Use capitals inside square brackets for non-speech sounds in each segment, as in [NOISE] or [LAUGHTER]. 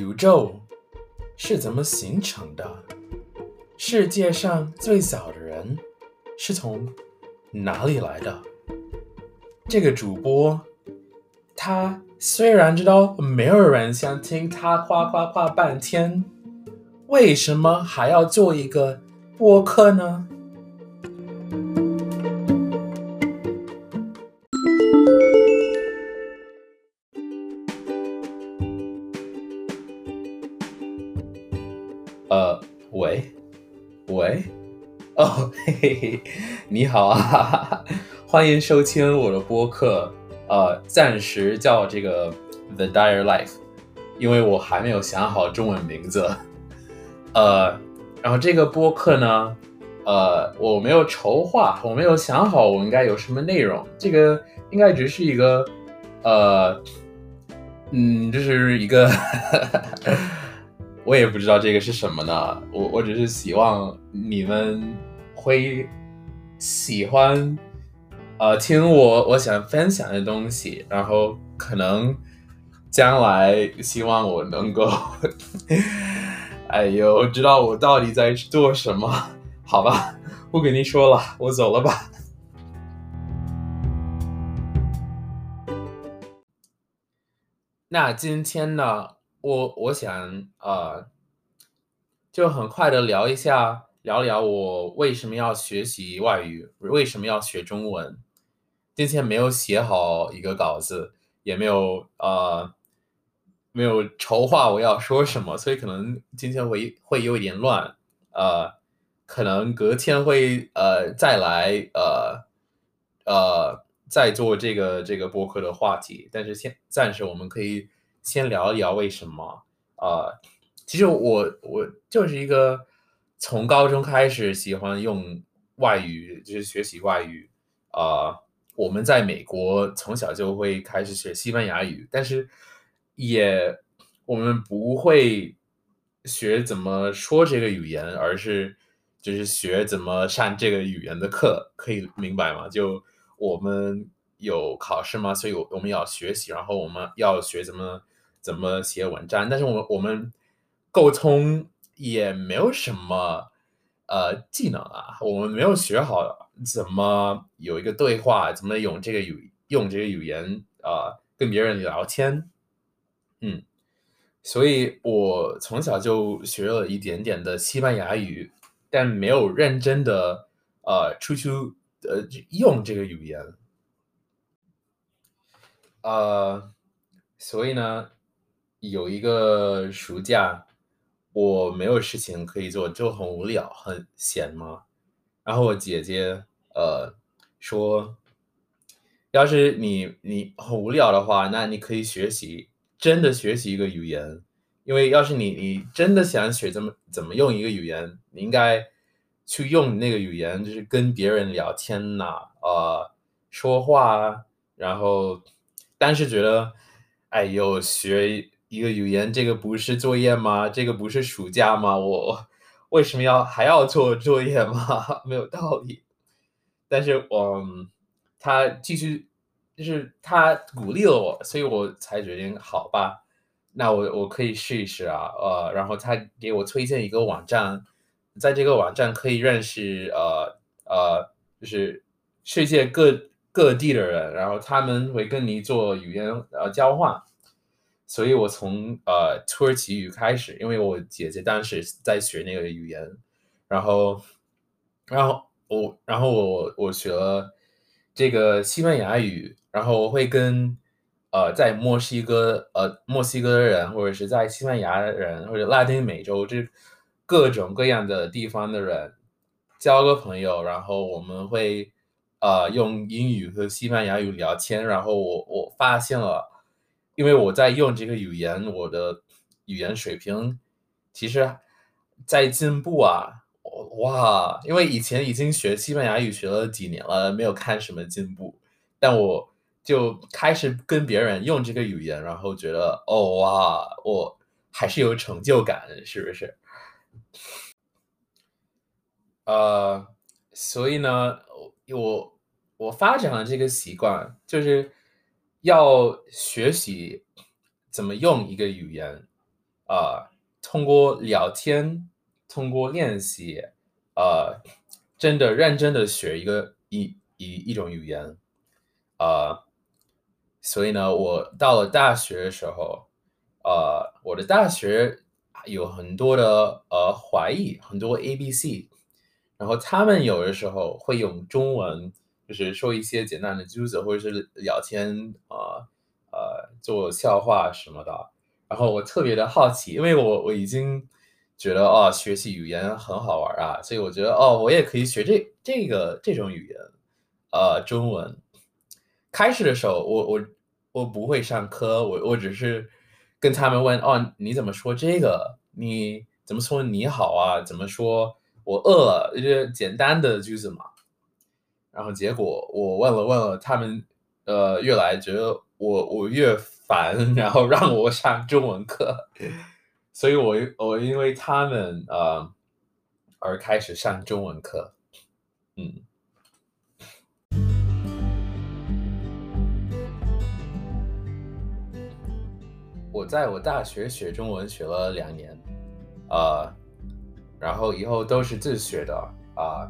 宇宙是怎么形成的？世界上最早的人是从哪里来的？这个主播，他虽然知道没有人想听他夸夸夸半天，为什么还要做一个播客呢？嘿嘿嘿，你好啊，欢迎收听我的播客，呃，暂时叫这个 The Dire Life，因为我还没有想好中文名字，呃，然后这个播客呢，呃，我没有筹划，我没有想好我应该有什么内容，这个应该只是一个，呃，嗯，这是一个。[LAUGHS] 我也不知道这个是什么呢，我我只是希望你们会喜欢，呃，听我我想分享的东西，然后可能将来希望我能够，[LAUGHS] 哎呦，知道我到底在做什么？好吧，不跟你说了，我走了吧。那今天呢？我我想呃，就很快的聊一下，聊聊我为什么要学习外语，为什么要学中文。今天没有写好一个稿子，也没有呃，没有筹划我要说什么，所以可能今天会会有一点乱，呃，可能隔天会呃再来呃呃再做这个这个播客的话题，但是先暂时我们可以。先聊一聊为什么啊？其实我我就是一个从高中开始喜欢用外语，就是学习外语啊。我们在美国从小就会开始学西班牙语，但是也我们不会学怎么说这个语言，而是就是学怎么上这个语言的课，可以明白吗？就我们有考试吗？所以我们要学习，然后我们要学怎么。怎么写文章？但是我们我们沟通也没有什么呃技能啊，我们没有学好怎么有一个对话，怎么用这个语用这个语言啊跟别人聊天。嗯，所以我从小就学了一点点的西班牙语，但没有认真的呃出去呃用这个语言。呃，所以呢。有一个暑假，我没有事情可以做，就很无聊，很闲嘛。然后我姐姐呃说，要是你你很无聊的话，那你可以学习，真的学习一个语言。因为要是你你真的想学怎么怎么用一个语言，你应该去用那个语言，就是跟别人聊天呐，呃，说话啊。然后，但是觉得，哎呦，学。一个语言，这个不是作业吗？这个不是暑假吗？我 [LAUGHS] 为什么要还要做作业吗？[LAUGHS] 没有道理。但是，我他继续，就是他鼓励了我，所以我才决定，好吧，那我我可以试一试啊。呃，然后他给我推荐一个网站，在这个网站可以认识呃呃，就是世界各各地的人，然后他们会跟你做语言呃交换。所以我从呃土耳其语开始，因为我姐姐当时在学那个语言，然后，然后我，然后我我学了这个西班牙语，然后我会跟呃在墨西哥呃墨西哥的人，或者是在西班牙人，或者拉丁美洲这各种各样的地方的人交个朋友，然后我们会呃用英语和西班牙语聊天，然后我我发现了。因为我在用这个语言，我的语言水平其实在进步啊！哇，因为以前已经学西班牙语学了几年了，没有看什么进步，但我就开始跟别人用这个语言，然后觉得哦哇，我还是有成就感，是不是？呃，所以呢，我我发展了这个习惯，就是。要学习怎么用一个语言，呃，通过聊天，通过练习，呃，真的认真的学一个一一一种语言，呃，所以呢，我到了大学的时候，呃，我的大学有很多的呃怀疑，很多 A B C，然后他们有的时候会用中文，就是说一些简单的句子，或者是聊天，呃呃，做笑话什么的。然后我特别的好奇，因为我我已经觉得哦，学习语言很好玩啊，所以我觉得哦，我也可以学这这个这种语言，呃，中文。开始的时候，我我我不会上课，我我只是跟他们问哦，你怎么说这个？你怎么说你好啊？怎么说我饿了？就是简单的句子嘛。然后结果我问了问了，他们呃越来觉得我我越。烦，然后让我上中文课，所以我我因为他们呃而开始上中文课，嗯，我在我大学学中文学了两年，呃，然后以后都是自学的啊，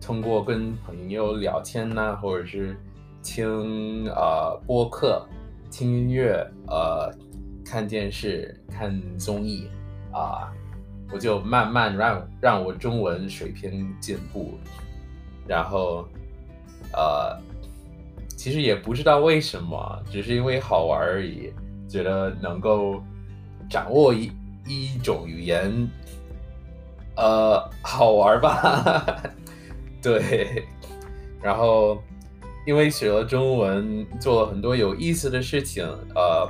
通过跟朋友聊天呐，或者是听啊播客。听音乐，呃，看电视，看综艺，啊，我就慢慢让让我中文水平进步，然后，呃，其实也不知道为什么，只是因为好玩而已，觉得能够掌握一一种语言，呃，好玩吧，对，然后。因为学了中文，做了很多有意思的事情。呃，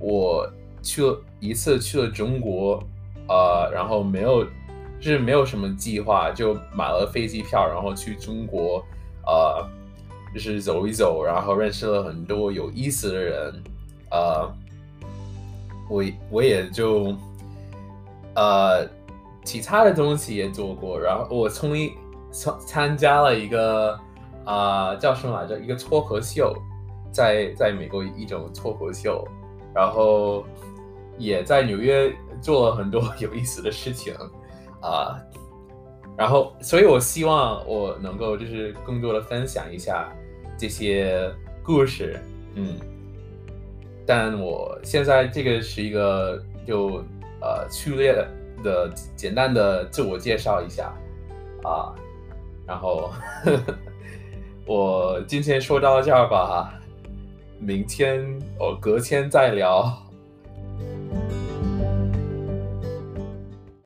我去了一次去了中国，呃，然后没有，是没有什么计划，就买了飞机票，然后去中国，呃，就是走一走，然后认识了很多有意思的人。呃，我我也就，呃，其他的东西也做过，然后我从一参参加了一个。啊，叫什么来着？一个脱口秀，在在美国一种脱口秀，然后也在纽约做了很多有意思的事情啊。然后，所以我希望我能够就是更多的分享一下这些故事，嗯。但我现在这个是一个就呃粗略的简单的自我介绍一下啊，然后呵呵我今天说到这儿吧明天哦隔天再聊。